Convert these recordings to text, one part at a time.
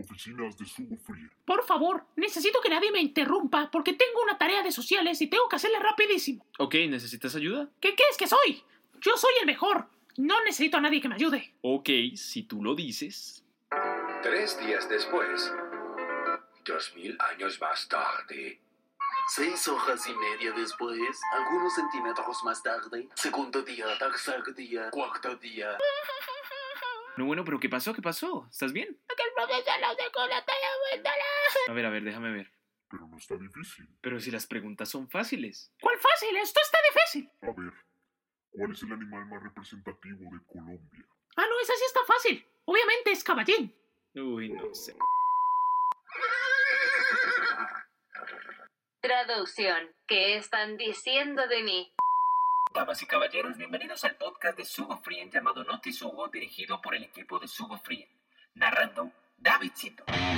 oficinas de Sugo Free. Por favor, necesito que nadie me interrumpa porque tengo una tarea de sociales y tengo que hacerla rapidísimo. Ok, ¿necesitas ayuda? ¿Qué crees que soy? Yo soy el mejor. No necesito a nadie que me ayude. Ok, si tú lo dices. Tres días después. Dos mil años más tarde. Seis hojas y media después, algunos centímetros más tarde, segundo día, tercer día, cuarto día. No, bueno, pero ¿qué pasó? ¿Qué pasó? ¿Estás bien? Que el profesor nos dejó la tarea vuelta. A ver, a ver, déjame ver. Pero no está difícil. Pero si las preguntas son fáciles. ¿Cuál fácil? Esto está difícil. A ver, ¿cuál es el animal más representativo de Colombia? Ah, no, esa sí está fácil. Obviamente es caballín. Uy, no sé. Traducción. ¿Qué están diciendo de mí? Damas y caballeros, bienvenidos al podcast de Sugo Frien llamado Noti Sugo, dirigido por el equipo de Sugo Frien. Narrando, Davidcito. Claro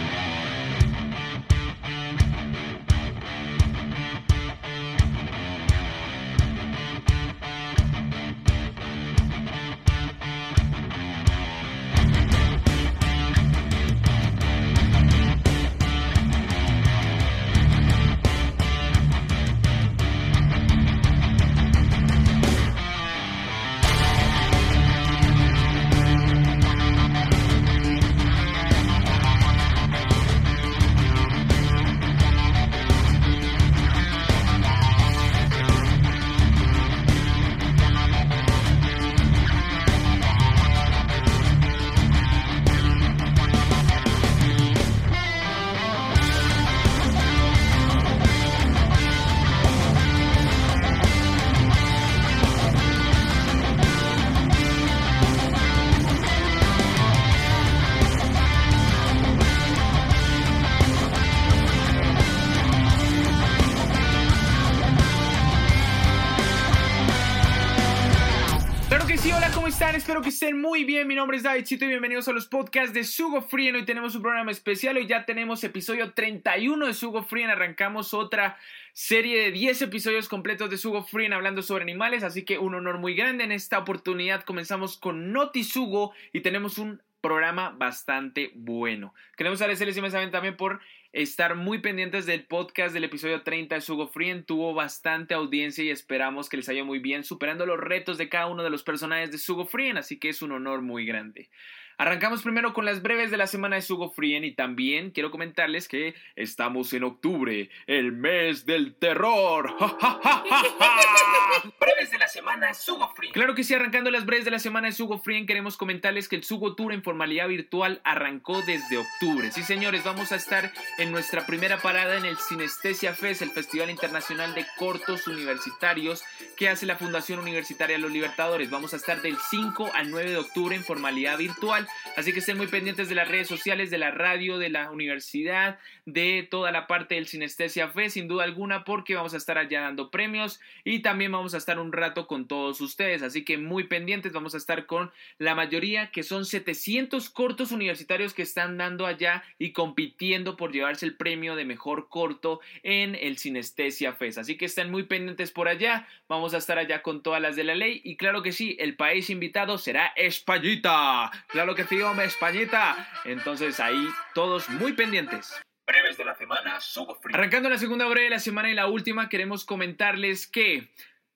Espero que estén muy bien. Mi nombre es David Chito y bienvenidos a los podcasts de Sugo Frien. Hoy tenemos un programa especial. Hoy ya tenemos episodio 31 de Sugo Frien. Arrancamos otra serie de 10 episodios completos de Sugo Frien hablando sobre animales. Así que un honor muy grande. En esta oportunidad comenzamos con Noti Sugo y tenemos un programa bastante bueno. Queremos agradecerles inmensamente también por estar muy pendientes del podcast del episodio 30 de Sugo Frien. Tuvo bastante audiencia y esperamos que les haya muy bien, superando los retos de cada uno de los personajes de Sugo Frien, así que es un honor muy grande. Arrancamos primero con las breves de la semana de Sugo Frien y también quiero comentarles que estamos en octubre, el mes del terror. Breves de la semana, Sugo Frien. Claro que sí, arrancando las breves de la semana de Sugo Frien, queremos comentarles que el Sugo Tour en formalidad virtual arrancó desde octubre. Sí, señores, vamos a estar en nuestra primera parada en el Sinestesia Fest, el Festival Internacional de Cortos Universitarios que hace la Fundación Universitaria de los Libertadores. Vamos a estar del 5 al 9 de octubre en formalidad virtual, así que estén muy pendientes de las redes sociales, de la radio, de la universidad, de toda la parte del Sinestesia Fest, sin duda alguna, porque vamos a estar allá dando premios y también vamos a estar un rato con todos ustedes, así que muy pendientes, vamos a estar con la mayoría, que son 700 cortos universitarios que están dando allá y compitiendo por llevarse el premio de mejor corto en el Sinestesia Fest, así que estén muy pendientes por allá, vamos a estar allá con todas las de la ley y claro que sí, el país invitado será Españita, claro que hombre, Españita, entonces ahí todos muy pendientes. Breves de la semana, Sugo Frien. Arrancando la segunda breve de la semana y la última, queremos comentarles que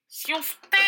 Si usted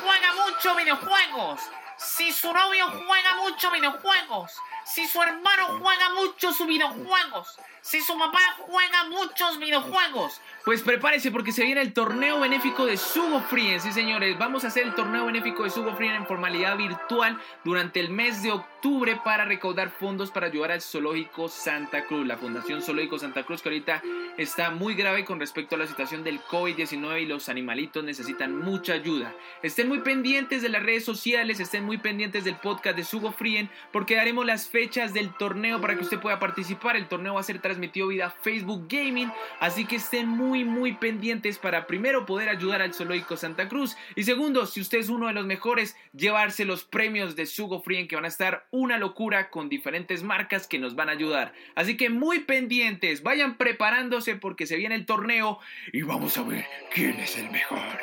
juega mucho videojuegos, si su novio juega mucho videojuegos, si su hermano juega mucho sus videojuegos, si su papá juega muchos videojuegos, Pues prepárese porque se viene el torneo benéfico de Sugo Frien, sí señores, vamos a hacer el torneo benéfico de Sugo Frien en formalidad virtual durante el mes de octubre para recaudar fondos para ayudar al Zoológico Santa Cruz, la Fundación Zoológico Santa Cruz que ahorita está muy grave con respecto a la situación del COVID-19 y los animalitos necesitan mucha ayuda. Estén muy pendientes de las redes sociales, estén muy pendientes del podcast de Sugo Frien porque daremos las fechas del torneo para que usted pueda participar. El torneo va a ser transmitido vía Facebook Gaming, así que estén muy muy pendientes para primero poder ayudar al Zoológico Santa Cruz y segundo, si usted es uno de los mejores, llevarse los premios de Sugo Frien que van a estar una locura con diferentes marcas que nos van a ayudar. Así que muy pendientes, vayan preparándose porque se viene el torneo y vamos a ver quién es el mejor.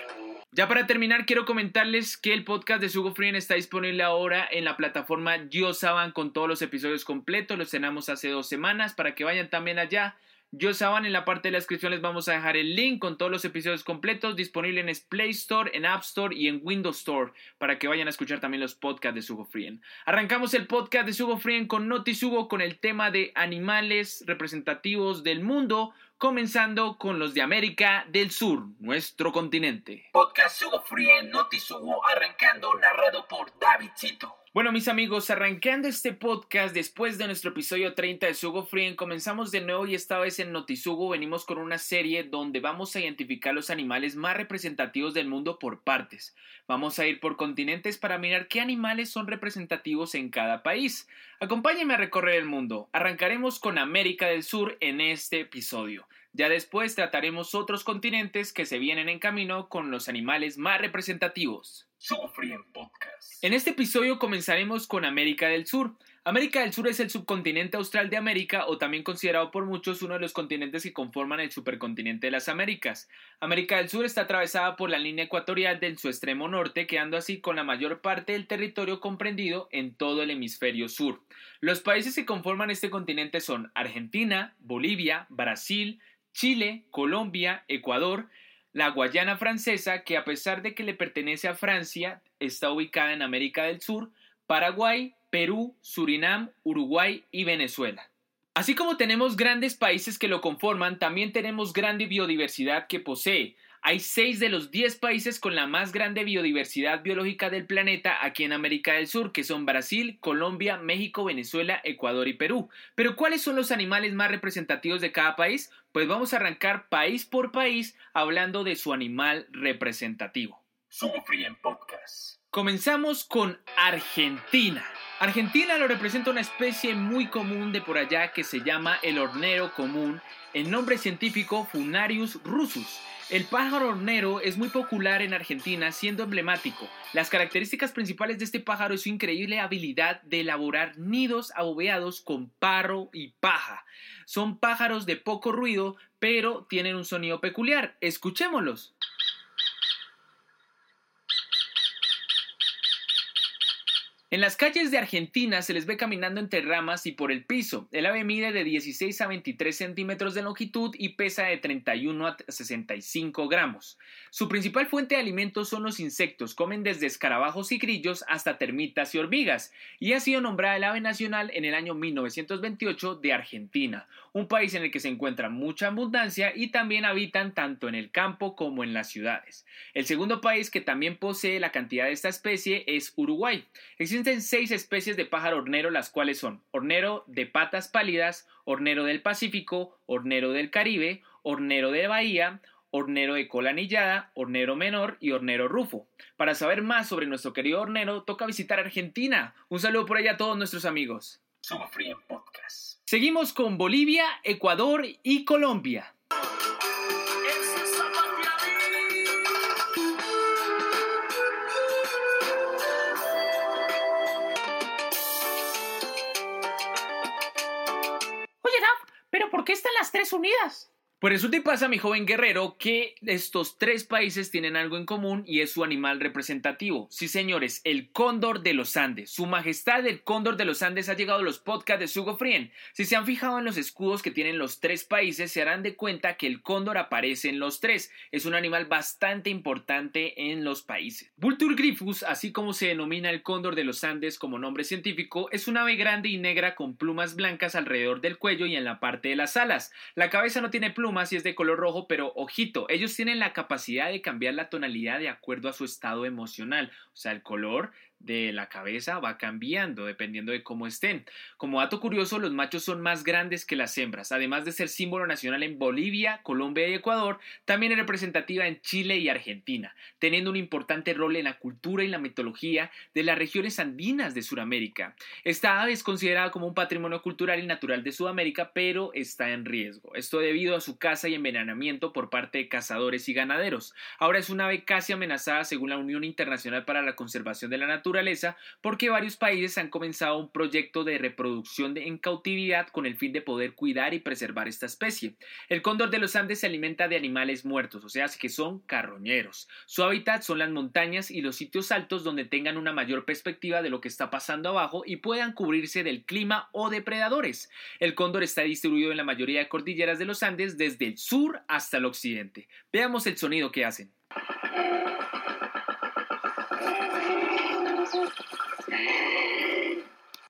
Ya para terminar, quiero comentarles que el podcast de Sugo Frien está disponible ahora en la plataforma Saban con todos los episodios completos. Los cenamos hace dos semanas para que vayan también allá. Saban en la parte de la descripción les vamos a dejar el link con todos los episodios completos disponible en Play Store, en App Store y en Windows Store para que vayan a escuchar también los podcasts de Sugo Frien. Arrancamos el podcast de Sugo Frien con Noti Sugo con el tema de animales representativos del mundo comenzando con los de América del Sur, nuestro continente. Podcast Sugo Free Noti Sugo arrancando narrado por David Chito. Bueno, mis amigos, arrancando este podcast después de nuestro episodio 30 de Sugo Free, comenzamos de nuevo y esta vez en Notisugo venimos con una serie donde vamos a identificar los animales más representativos del mundo por partes. Vamos a ir por continentes para mirar qué animales son representativos en cada país. Acompáñenme a recorrer el mundo. Arrancaremos con América del Sur en este episodio. Ya después trataremos otros continentes que se vienen en camino con los animales más representativos. Podcast. En este episodio comenzaremos con América del Sur. América del Sur es el subcontinente austral de América o también considerado por muchos uno de los continentes que conforman el supercontinente de las Américas. América del Sur está atravesada por la línea ecuatorial de su extremo norte, quedando así con la mayor parte del territorio comprendido en todo el hemisferio sur. Los países que conforman este continente son Argentina, Bolivia, Brasil, Chile, Colombia, Ecuador, la Guayana francesa, que a pesar de que le pertenece a Francia, está ubicada en América del Sur, Paraguay, Perú, Surinam, Uruguay y Venezuela. Así como tenemos grandes países que lo conforman, también tenemos grande biodiversidad que posee. Hay seis de los diez países con la más grande biodiversidad biológica del planeta aquí en América del Sur, que son Brasil, Colombia, México, Venezuela, Ecuador y Perú. Pero ¿cuáles son los animales más representativos de cada país? Pues vamos a arrancar país por país hablando de su animal representativo. Sufrien Podcast. Comenzamos con Argentina. Argentina lo representa una especie muy común de por allá que se llama el hornero común, el nombre científico Funarius rusus. El pájaro hornero es muy popular en Argentina, siendo emblemático. Las características principales de este pájaro es su increíble habilidad de elaborar nidos aboveados con parro y paja. Son pájaros de poco ruido, pero tienen un sonido peculiar. Escuchémoslos. En las calles de Argentina se les ve caminando entre ramas y por el piso. El ave mide de 16 a 23 centímetros de longitud y pesa de 31 a 65 gramos. Su principal fuente de alimentos son los insectos, comen desde escarabajos y grillos hasta termitas y hormigas, y ha sido nombrada el ave nacional en el año 1928 de Argentina, un país en el que se encuentra mucha abundancia y también habitan tanto en el campo como en las ciudades. El segundo país que también posee la cantidad de esta especie es Uruguay. Existen seis especies de pájaro hornero, las cuales son hornero de patas pálidas, hornero del Pacífico, hornero del Caribe, hornero de Bahía, hornero de cola anillada, hornero menor y hornero rufo. Para saber más sobre nuestro querido hornero, toca visitar Argentina. Un saludo por allá a todos nuestros amigos. Podcast. Seguimos con Bolivia, Ecuador y Colombia. Qué están las tres unidas? Por eso te pasa, mi joven guerrero, que estos tres países tienen algo en común y es su animal representativo. Sí, señores, el cóndor de los Andes. Su majestad el cóndor de los Andes ha llegado a los podcasts de Sugo Frien. Si se han fijado en los escudos que tienen los tres países, se harán de cuenta que el cóndor aparece en los tres. Es un animal bastante importante en los países. Vultur griffus, así como se denomina el cóndor de los Andes como nombre científico, es un ave grande y negra con plumas blancas alrededor del cuello y en la parte de las alas. La cabeza no tiene plumas más y es de color rojo, pero ojito, ellos tienen la capacidad de cambiar la tonalidad de acuerdo a su estado emocional. O sea, el color de la cabeza va cambiando dependiendo de cómo estén. Como dato curioso, los machos son más grandes que las hembras. Además de ser símbolo nacional en Bolivia, Colombia y Ecuador, también es representativa en Chile y Argentina, teniendo un importante rol en la cultura y la mitología de las regiones andinas de Sudamérica. Esta ave es considerada como un patrimonio cultural y natural de Sudamérica, pero está en riesgo. Esto debido a su caza y envenenamiento por parte de cazadores y ganaderos. Ahora es una ave casi amenazada según la Unión Internacional para la Conservación de la Naturaleza porque varios países han comenzado un proyecto de reproducción en cautividad con el fin de poder cuidar y preservar esta especie. El cóndor de los Andes se alimenta de animales muertos, o sea, que son carroñeros. Su hábitat son las montañas y los sitios altos donde tengan una mayor perspectiva de lo que está pasando abajo y puedan cubrirse del clima o depredadores. El cóndor está distribuido en la mayoría de cordilleras de los Andes desde el sur hasta el occidente. Veamos el sonido que hacen.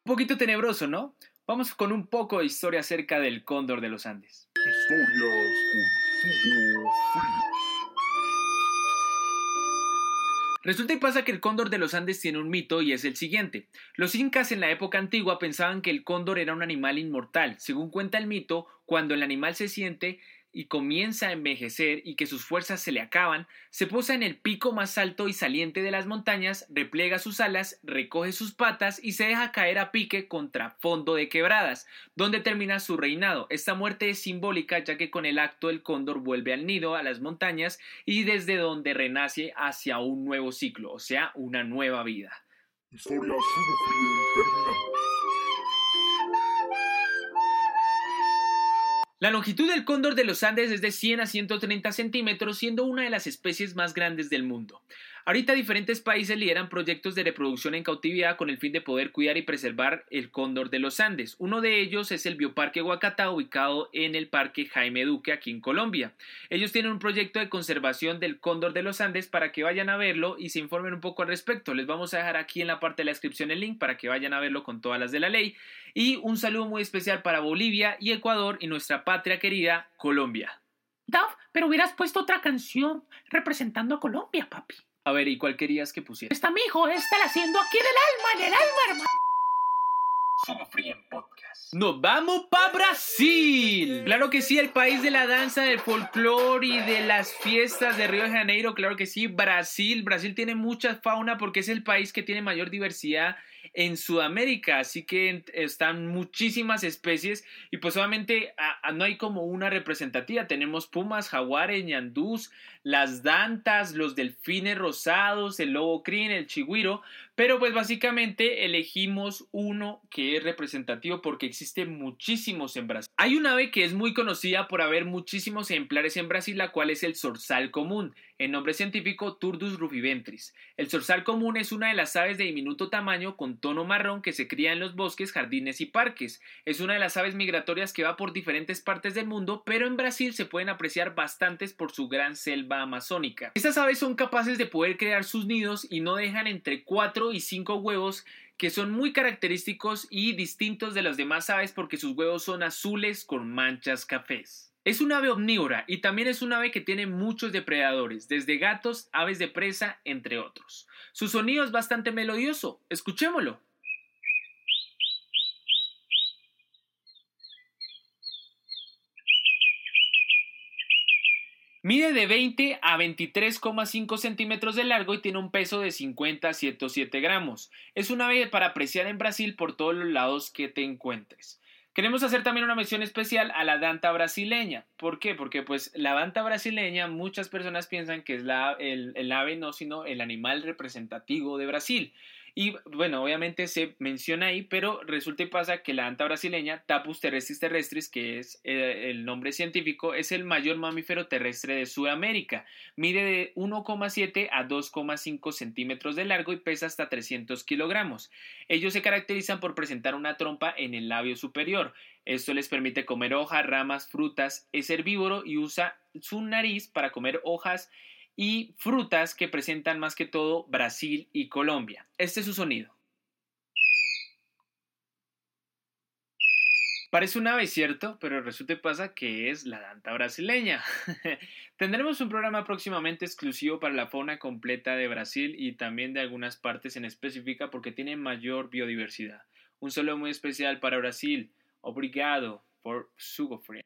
Poquito tenebroso, ¿no? Vamos con un poco de historia acerca del cóndor de los Andes. Resulta y pasa que el cóndor de los Andes tiene un mito y es el siguiente. Los incas en la época antigua pensaban que el cóndor era un animal inmortal. Según cuenta el mito, cuando el animal se siente y comienza a envejecer y que sus fuerzas se le acaban, se posa en el pico más alto y saliente de las montañas, replega sus alas, recoge sus patas y se deja caer a pique contra fondo de quebradas, donde termina su reinado. Esta muerte es simbólica ya que con el acto el cóndor vuelve al nido, a las montañas, y desde donde renace hacia un nuevo ciclo, o sea, una nueva vida. Historias La longitud del cóndor de los Andes es de 100 a 130 centímetros, siendo una de las especies más grandes del mundo. Ahorita diferentes países lideran proyectos de reproducción en cautividad con el fin de poder cuidar y preservar el cóndor de los Andes. Uno de ellos es el Bioparque Huacatá, ubicado en el Parque Jaime Duque, aquí en Colombia. Ellos tienen un proyecto de conservación del cóndor de los Andes para que vayan a verlo y se informen un poco al respecto. Les vamos a dejar aquí en la parte de la descripción el link para que vayan a verlo con todas las de la ley. Y un saludo muy especial para Bolivia y Ecuador y nuestra patria querida, Colombia. Daf, pero hubieras puesto otra canción representando a Colombia, papi. A ver, ¿y cuál querías que pusiera? Está mi hijo, esta la haciendo aquí en el alma, en el alma, hermano. Sugo Free en podcast. ¡Nos vamos para Brasil! Claro que sí, el país de la danza, del folclore y de las fiestas de Río de Janeiro, claro que sí, Brasil. Brasil tiene mucha fauna porque es el país que tiene mayor diversidad en Sudamérica, así que están muchísimas especies y pues obviamente a- a- no hay como una representativa. Tenemos pumas, jaguares, ñandús, las dantas, los delfines rosados, el lobo crin, el chigüiro, pero pues básicamente elegimos uno que es representativo porque existe muchísimos en Brasil. Hay un ave que es muy conocida por haber muchísimos ejemplares en Brasil, la cual es el zorzal común, en nombre científico Turdus rufiventris. El zorzal común es una de las aves de diminuto tamaño con tono marrón que se cría en los bosques, jardines y parques. Es una de las aves migratorias que va por diferentes partes del mundo, pero en Brasil se pueden apreciar bastantes por su gran selva amazónica. Estas aves son capaces de poder crear sus nidos y no dejan entre 4 y 5 huevos que son muy característicos y distintos de las demás aves porque sus huevos son azules con manchas cafés. Es un ave omnívora y también es un ave que tiene muchos depredadores, desde gatos, aves de presa, entre otros. Su sonido es bastante melodioso, escuchémoslo. Mide de 20 a 23,5 centímetros de largo y tiene un peso de 50 a 107 gramos. Es un ave para apreciar en Brasil por todos los lados que te encuentres. Queremos hacer también una mención especial a la danta brasileña. ¿Por qué? Porque pues la danta brasileña muchas personas piensan que es la, el, el ave no, sino el animal representativo de Brasil. Y bueno, obviamente se menciona ahí, pero resulta y pasa que la anta brasileña, Tapus terrestris terrestris, que es eh, el nombre científico, es el mayor mamífero terrestre de Sudamérica. Mide de 1,7 a 2,5 centímetros de largo y pesa hasta 300 kilogramos. Ellos se caracterizan por presentar una trompa en el labio superior. Esto les permite comer hojas, ramas, frutas. Es herbívoro y usa su nariz para comer hojas y frutas que presentan más que todo Brasil y Colombia. Este es su sonido. Parece un ave, ¿cierto? Pero resulta y pasa que es la danta brasileña. Tendremos un programa próximamente exclusivo para la fauna completa de Brasil y también de algunas partes en específica porque tiene mayor biodiversidad. Un saludo muy especial para Brasil. Obrigado. por Sugo Free.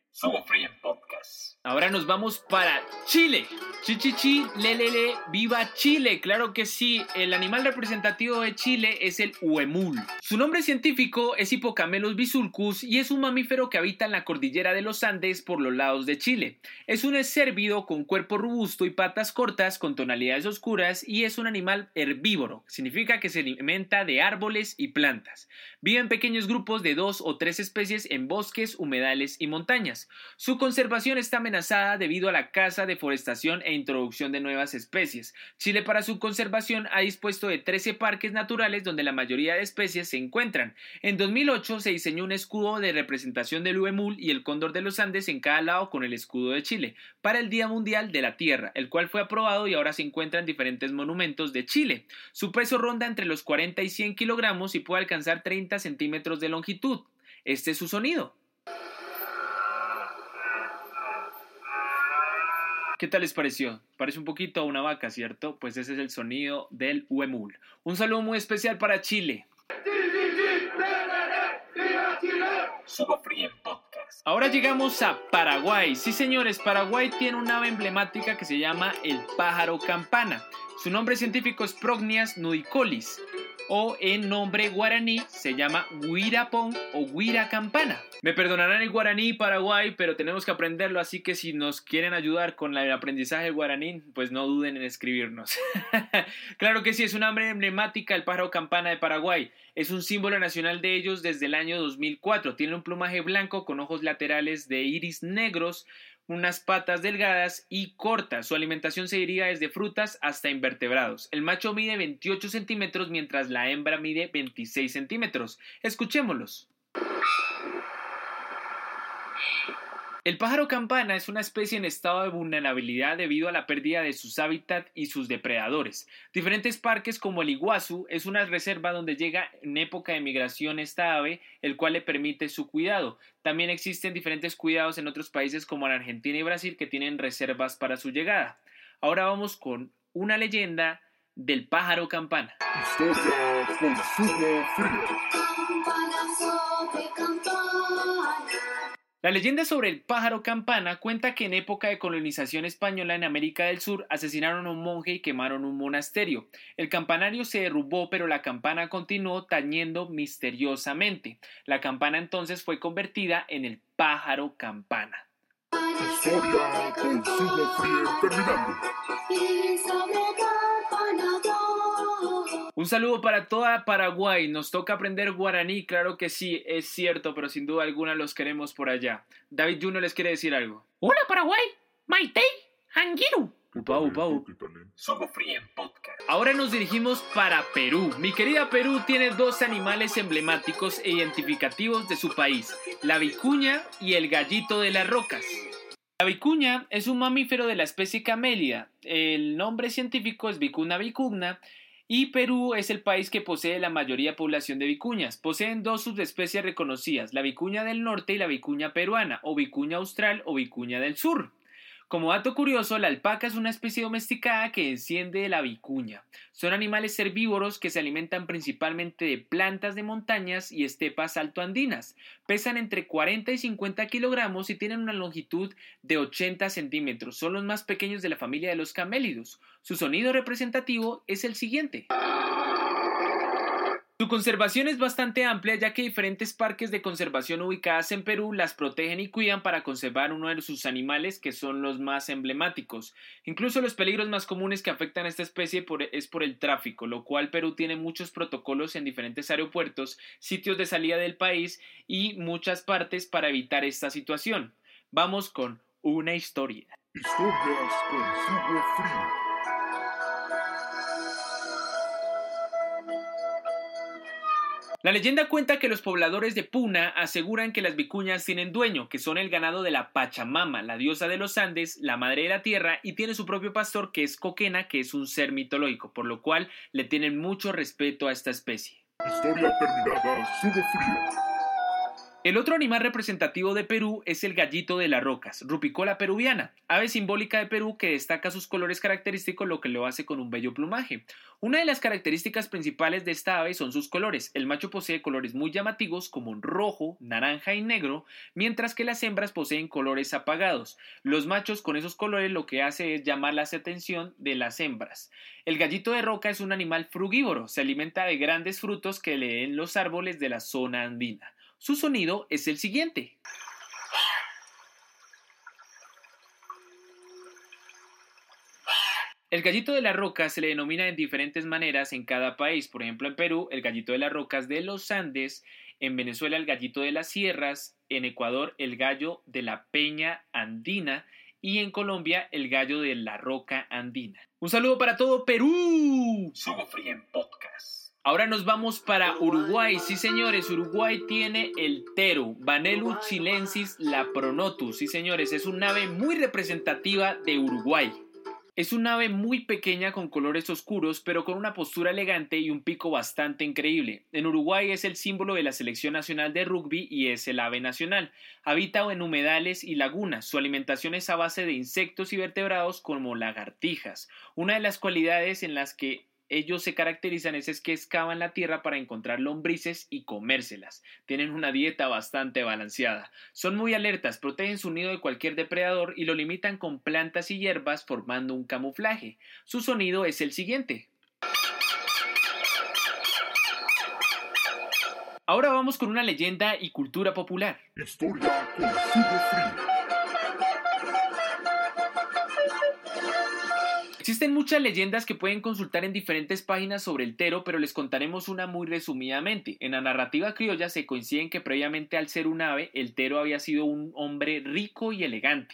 Ahora nos vamos para Chile. Chichichi, lelele, viva Chile. Claro que sí, el animal representativo de Chile es el huemul. Su nombre científico es Hippocamelus bisulcus y es un mamífero que habita en la cordillera de los Andes por los lados de Chile. Es un cérvido con cuerpo robusto y patas cortas con tonalidades oscuras y es un animal herbívoro. Significa que se alimenta de árboles y plantas. Vive en pequeños grupos de dos o tres especies en bosques, humedales y montañas. Su conservación está amenazada debido a la caza, deforestación e introducción de nuevas especies. Chile para su conservación ha dispuesto de 13 parques naturales donde la mayoría de especies se encuentran. En 2008 se diseñó un escudo de representación del huemul y el cóndor de los Andes en cada lado con el escudo de Chile para el Día Mundial de la Tierra, el cual fue aprobado y ahora se encuentra en diferentes monumentos de Chile. Su peso ronda entre los 40 y 100 kilogramos y puede alcanzar 30 centímetros de longitud. Este es su sonido. ¿Qué tal les pareció? Parece un poquito a una vaca, ¿cierto? Pues ese es el sonido del huemul. Un saludo muy especial para Chile. Ahora llegamos a Paraguay. Sí, señores, Paraguay tiene un ave emblemática que se llama el pájaro campana. Su nombre científico es Prognias nudicolis o en nombre guaraní se llama Huirapón o Huira Campana. Me perdonarán el guaraní Paraguay, pero tenemos que aprenderlo, así que si nos quieren ayudar con el aprendizaje guaraní, pues no duden en escribirnos. claro que sí, es una ave emblemática el pájaro campana de Paraguay. Es un símbolo nacional de ellos desde el año 2004. Tiene un plumaje blanco con ojos laterales de iris negros, unas patas delgadas y cortas. Su alimentación se diría desde frutas hasta invertebrados. El macho mide 28 centímetros mientras la hembra mide 26 centímetros. Escuchémoslos. El pájaro campana es una especie en estado de vulnerabilidad debido a la pérdida de sus hábitats y sus depredadores. Diferentes parques como el Iguazú es una reserva donde llega en época de migración esta ave, el cual le permite su cuidado. También existen diferentes cuidados en otros países como en Argentina y Brasil que tienen reservas para su llegada. Ahora vamos con una leyenda del pájaro campana. Historia con Sugo Frío. La leyenda sobre el pájaro campana cuenta que en época de colonización española en América del Sur asesinaron a un monje y quemaron un monasterio. El campanario se derrumbó, pero la campana continuó tañendo misteriosamente. La campana entonces fue convertida en el pájaro campana. Historia con Sugo Frío terminando. Un saludo para toda Paraguay. Nos toca aprender guaraní, claro que sí, es cierto, pero sin duda alguna los queremos por allá. David Juno les quiere decir algo. Hola Paraguay, Maitei, Angiru. Upa, upa, upa. Ahora nos dirigimos para Perú. Mi querida Perú tiene dos animales emblemáticos e identificativos de su país, la vicuña y el gallito de las rocas. La vicuña es un mamífero de la especie Camellia. El nombre científico es Vicuna vicugna y Perú es el país que posee la mayoría de población de vicuñas. Poseen dos subespecies reconocidas, la vicuña del norte y la vicuña peruana, o vicuña austral o vicuña del sur. Como dato curioso, la alpaca es una especie domesticada que desciende de la vicuña. Son animales herbívoros que se alimentan principalmente de plantas de montañas y estepas altoandinas. Pesan entre 40 y 50 kilogramos y tienen una longitud de 80 centímetros. Son los más pequeños de la familia de los camélidos. Su sonido representativo es el siguiente. Su conservación es bastante amplia ya que diferentes parques de conservación ubicadas en Perú las protegen y cuidan para conservar uno de sus animales que son los más emblemáticos. Incluso los peligros más comunes que afectan a esta especie es por el tráfico, lo cual Perú tiene muchos protocolos en diferentes aeropuertos, sitios de salida del país y muchas partes para evitar esta situación. Vamos con una historia. La leyenda cuenta que los pobladores de Puna aseguran que las vicuñas tienen dueño, que son el ganado de la Pachamama, la diosa de los Andes, la madre de la tierra, y tiene su propio pastor que es Coquena, que es un ser mitológico, por lo cual le tienen mucho respeto a esta especie. Historia terminada. El otro animal representativo de Perú es el gallito de las rocas, Rupicola peruviana, ave simbólica de Perú que destaca sus colores característicos, lo que lo hace con un bello plumaje. Una de las características principales de esta ave son sus colores. El macho posee colores muy llamativos como rojo, naranja y negro, mientras que las hembras poseen colores apagados. Los machos con esos colores lo que hace es llamar la atención de las hembras. El gallito de roca es un animal frugívoro, se alimenta de grandes frutos que leen los árboles de la zona andina. Su sonido es el siguiente. El gallito de la roca se le denomina en diferentes maneras en cada país. Por ejemplo, en Perú, el gallito de las rocas de los Andes, en Venezuela, el gallito de las sierras, en Ecuador, el gallo de la peña andina y en Colombia, el gallo de la roca andina. Un saludo para todo Perú. Sugo Frien Podcast. Ahora nos vamos para Uruguay. Sí, señores, Uruguay tiene el tero, Vanellus chilensis lapronotus. Sí, señores, es un ave muy representativa de Uruguay. Es un ave muy pequeña con colores oscuros, pero con una postura elegante y un pico bastante increíble. En Uruguay es el símbolo de la selección nacional de rugby y es el ave nacional. Habita en humedales y lagunas. Su alimentación es a base de insectos y vertebrados como lagartijas. Una de las cualidades en las que ellos se caracterizan es, que excavan la tierra para encontrar lombrices y comérselas. Tienen una dieta bastante balanceada. Son muy alertas, protegen su nido de cualquier depredador y lo limitan con plantas y hierbas formando un camuflaje. Su sonido es el siguiente. Ahora vamos con una leyenda y cultura popular. Historia con Existen muchas leyendas que pueden consultar en diferentes páginas sobre el tero, pero les contaremos una muy resumidamente. En la narrativa criolla se coinciden que previamente al ser un ave, el tero había sido un hombre rico y elegante.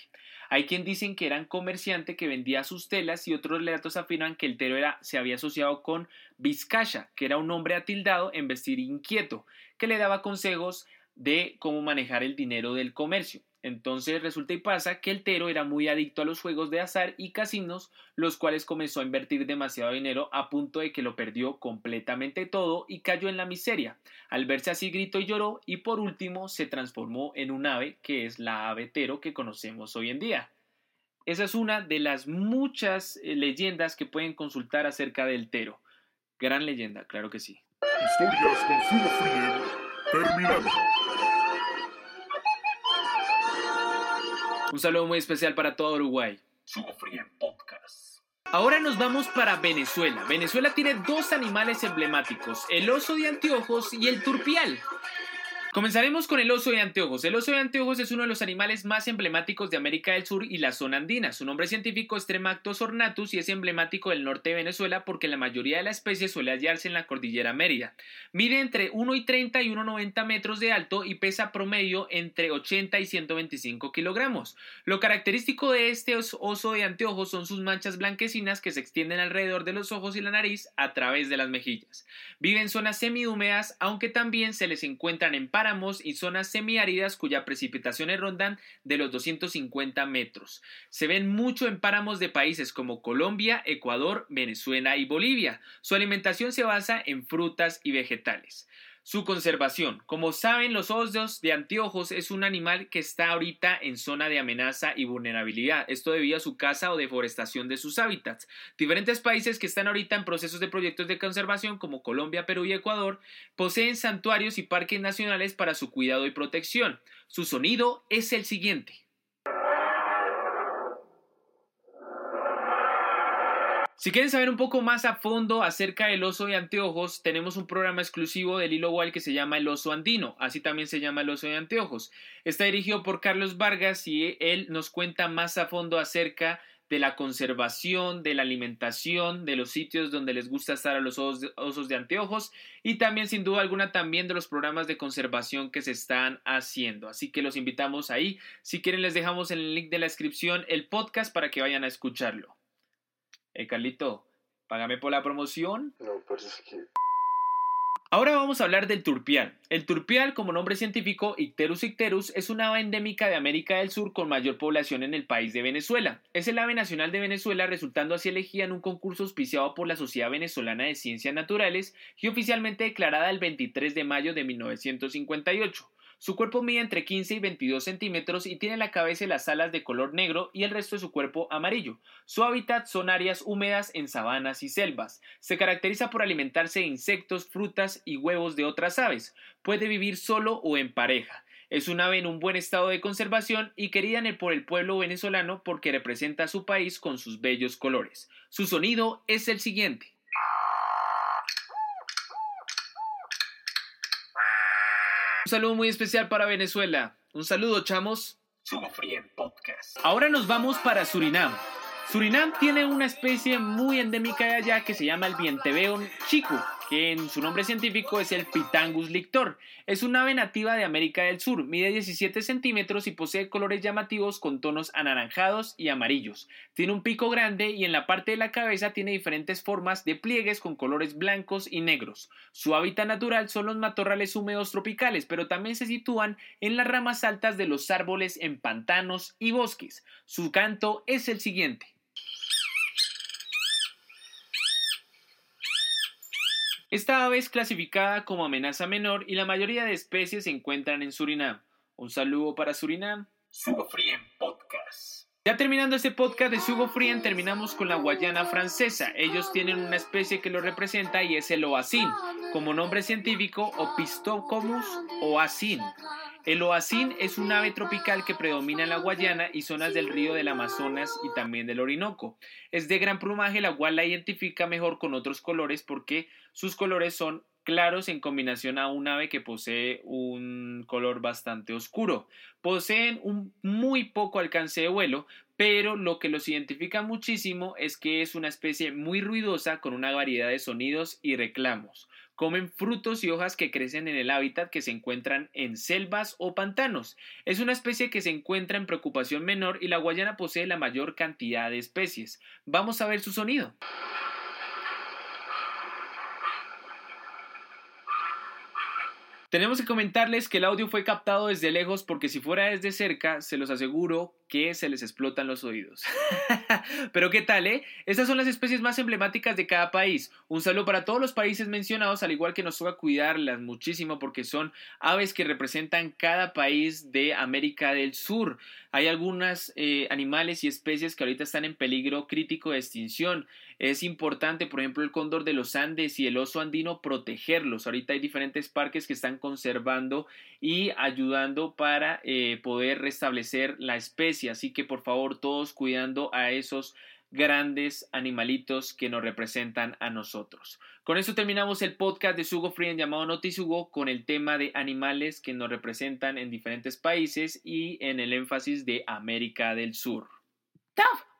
Hay quien dicen que era un comerciante que vendía sus telas y otros relatos afirman que el tero se había asociado con Vizcaya, que era un hombre atildado en vestir inquieto, que le daba consejos de cómo manejar el dinero del comercio. Entonces resulta y pasa que el Tero era muy adicto a los juegos de azar y casinos, los cuales comenzó a invertir demasiado dinero a punto de que lo perdió completamente todo y cayó en la miseria. Al verse así gritó y lloró y por último se transformó en un ave que es la ave Tero que conocemos hoy en día. Esa es una de las muchas eh, leyendas que pueden consultar acerca del Tero. Gran leyenda, claro que sí. Historias con terminado. Un saludo muy especial para todo Uruguay. Sugo Frien Podcast. Ahora nos vamos para Venezuela. Venezuela tiene dos animales emblemáticos, el oso de anteojos y el turpial. Comenzaremos con el oso de anteojos. El oso de anteojos es uno de los animales más emblemáticos de América del Sur y la zona andina. Su nombre científico es Tremactos ornatus y es emblemático del norte de Venezuela porque la mayoría de la especie suele hallarse en la cordillera Mérida. Mide entre 1,30 y 1,90 metros de alto y pesa promedio entre 80 y 125 kilogramos. Lo característico de este oso de anteojos son sus manchas blanquecinas que se extienden alrededor de los ojos y la nariz a través de las mejillas. Vive en zonas semihúmedas, aunque también se les encuentran en y zonas semiáridas cuya precipitaciones rondan de los 250 metros. Se ven mucho en páramos de países como Colombia, Ecuador, Venezuela y Bolivia. Su alimentación se basa en frutas y vegetales. Su conservación. Como saben, los osos de anteojos es un animal que está ahorita en zona de amenaza y vulnerabilidad. Esto debido a su caza o deforestación de sus hábitats. Diferentes países que están ahorita en procesos de proyectos de conservación, como Colombia, Perú y Ecuador, poseen santuarios y parques nacionales para su cuidado y protección. Su sonido es el siguiente. Si quieren saber un poco más a fondo acerca del oso de anteojos, tenemos un programa exclusivo del Hilo Wild que se llama El oso andino, así también se llama el oso de anteojos. Está dirigido por Carlos Vargas y él nos cuenta más a fondo acerca de la conservación, de la alimentación, de los sitios donde les gusta estar a los osos de, anteojos y también sin duda alguna también de los programas de conservación que se están haciendo. Así que los invitamos ahí. Si quieren les dejamos en el link de la descripción el podcast para que vayan a escucharlo. Eh, Carlito, págame por la promoción. No, pues es que... Ahora vamos a hablar del turpial. El turpial, como nombre científico, Icterus icterus, es una ave endémica de América del Sur con mayor población en el país de Venezuela. Es el ave nacional de Venezuela, resultando así elegida en un concurso auspiciado por la Sociedad Venezolana de Ciencias Naturales y oficialmente declarada el 23 de mayo de 1958. Su cuerpo mide entre 15 y 22 centímetros y tiene la cabeza y las alas de color negro y el resto de su cuerpo amarillo. Su hábitat son áreas húmedas en sabanas y selvas. Se caracteriza por alimentarse de insectos, frutas y huevos de otras aves. Puede vivir solo o en pareja. Es un ave en un buen estado de conservación y querida por el pueblo venezolano porque representa a su país con sus bellos colores. Su sonido es el siguiente. Un saludo muy especial para Venezuela. Un saludo, chamos. Podcast. Ahora nos vamos para Surinam. Surinam tiene una especie muy endémica de allá que se llama el vienteveón chico, que en su nombre científico es el Pitangus lictor. Es un ave nativa de América del Sur, mide 17 centímetros y posee colores llamativos con tonos anaranjados y amarillos. Tiene un pico grande y en la parte de la cabeza tiene diferentes formas de pliegues con colores blancos y negros. Su hábitat natural son los matorrales húmedos tropicales, pero también se sitúan en las ramas altas de los árboles en pantanos y bosques. Su canto es el siguiente. Esta ave es clasificada como amenaza menor y la mayoría de especies se encuentran en Surinam. Un saludo para Surinam. Sugo Free Podcast. Ya terminando este podcast de Sugo Frien, terminamos con la Guayana francesa. Ellos tienen una especie que lo representa y es el oacín, como nombre científico Opistocomus oacin. El oacín es un ave tropical que predomina en la Guayana y zonas del río del Amazonas y también del Orinoco. Es de gran plumaje, la cual la identifica mejor con otros colores porque sus colores son claros en combinación a un ave que posee un color bastante oscuro. Poseen un muy poco alcance de vuelo, pero lo que los identifica muchísimo es que es una especie muy ruidosa con una variedad de sonidos y reclamos. Comen frutos y hojas que crecen en el hábitat que se encuentran en selvas o pantanos. Es una especie que se encuentra en preocupación menor y la Guayana posee la mayor cantidad de especies. Vamos a ver su sonido. Tenemos que comentarles que el audio fue captado desde lejos porque si fuera desde cerca, se los aseguro que se les explotan los oídos. Pero qué tal, ¿eh? Estas son las especies más emblemáticas de cada país. Un saludo para todos los países mencionados, al igual que nos toca cuidarlas muchísimo porque son aves que representan cada país de América del Sur. Hay algunos eh, animales y especies que ahorita están en peligro crítico de extinción. Es importante, por ejemplo, el cóndor de los Andes y el oso andino, protegerlos. Ahorita hay diferentes parques que están conservando y ayudando para eh, poder restablecer la especie. Así que, por favor, todos cuidando a esos grandes animalitos que nos representan a nosotros. Con eso terminamos el podcast de Sugo Free llamado Notisugo con el tema de animales que nos representan en diferentes países y en el énfasis de América del Sur.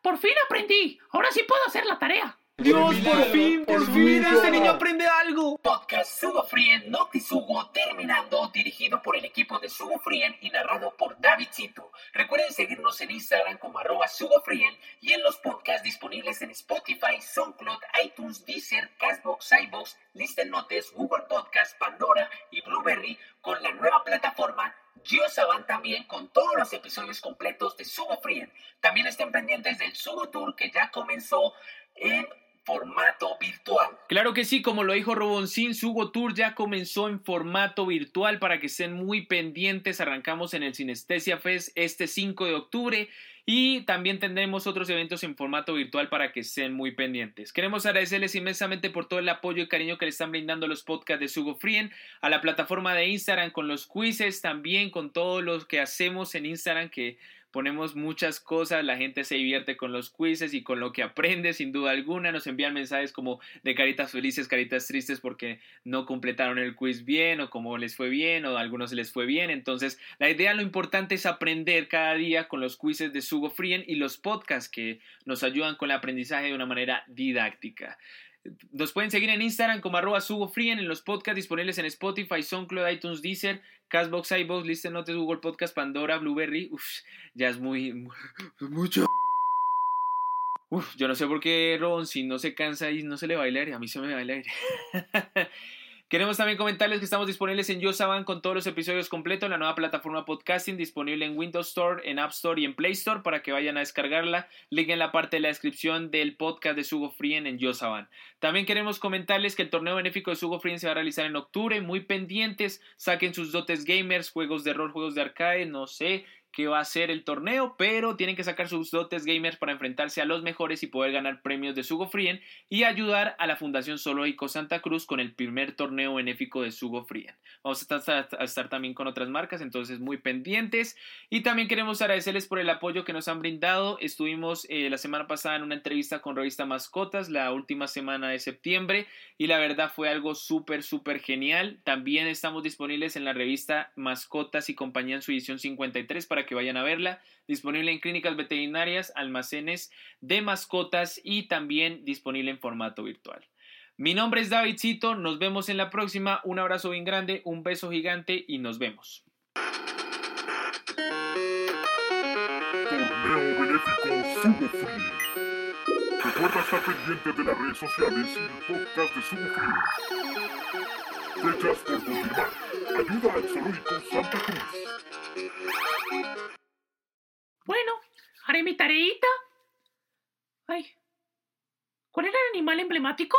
Por fin aprendí. Ahora sí puedo hacer la tarea. Dios, por fin, por fin, este niño aprende algo. Podcast Sugo Frien Notisugo terminando, dirigido por el equipo de Sugo Frien y narrado por Davidcito. Recuerden seguirnos en Instagram como arroba Sugo Frien y en los podcasts disponibles en Spotify, SoundCloud, iTunes, Deezer, Castbox, iVoox, Listen Notes, Google Podcast, Pandora y Blueberry con la nueva plataforma Saban también con todos los episodios completos de Sugo Frien. También estén pendientes del Sugo Tour que ya comenzó en formato virtual. Claro que sí, como lo dijo Roboncín, Sugo Tour ya comenzó en formato virtual para que estén muy pendientes. Arrancamos en el Sinestesia Fest este 5 de octubre y también tendremos otros eventos en formato virtual para que estén muy pendientes. Queremos agradecerles inmensamente por todo el apoyo y cariño que le están brindando los podcasts de Sugo Frien, a la plataforma de Instagram con los quizzes, también con todo lo que hacemos en Instagram que ponemos muchas cosas, la gente se divierte con los quizzes y con lo que aprende sin duda alguna, nos envían mensajes como de caritas felices, caritas tristes porque no completaron el quiz bien o como les fue bien o a algunos les fue bien, entonces la idea lo importante es aprender cada día con los quizzes de Sugo Frien y los podcasts que nos ayudan con el aprendizaje de una manera didáctica. Nos pueden seguir en Instagram como arroba Frien en los podcasts disponibles en Spotify, SoundCloud, iTunes, Deezer, Castbox, iBox, Listen Notes, Google Podcast, Pandora, Blueberry. Uf, ya es muy... mucho. Uf, yo no sé por qué Ron, si no se cansa y no se le va a aire, a mí se me el aire. Queremos también comentarles que estamos disponibles en Yosaban con todos los episodios completos en la nueva plataforma podcasting disponible en Windows Store, en App Store y en Play Store para que vayan a descargarla. Link en la parte de la descripción del podcast de Sugo Frien en Yosaban. También queremos comentarles que el torneo benéfico de Sugo Frien se va a realizar en octubre. Muy pendientes, saquen sus dotes gamers, juegos de rol, juegos de arcade, no sé que va a ser el torneo, pero tienen que sacar sus dotes gamers para enfrentarse a los mejores y poder ganar premios de Sugo Frien y ayudar a la Fundación Zoológico Santa Cruz con el primer torneo benéfico de Sugo Frien. Vamos a estar, a estar, también con otras marcas, entonces muy pendientes. Y también queremos agradecerles por el apoyo que nos han brindado. Estuvimos eh, la semana pasada en una entrevista con Revista Mascotas, la última semana de septiembre, y la verdad fue algo súper, súper genial. También estamos disponibles en la revista Mascotas y Compañía en su edición 53 para que vayan a verla. Disponible en clínicas veterinarias, almacenes de mascotas y también disponible en formato virtual. Mi nombre es Davidcito, nos vemos en la próxima. Un abrazo bien grande, un beso gigante y nos vemos. Recuerda estar pendiente de las redes sociales podcast de Santa Cruz. Bueno, haré mi tareita. Ay, ¿cuál era el animal emblemático?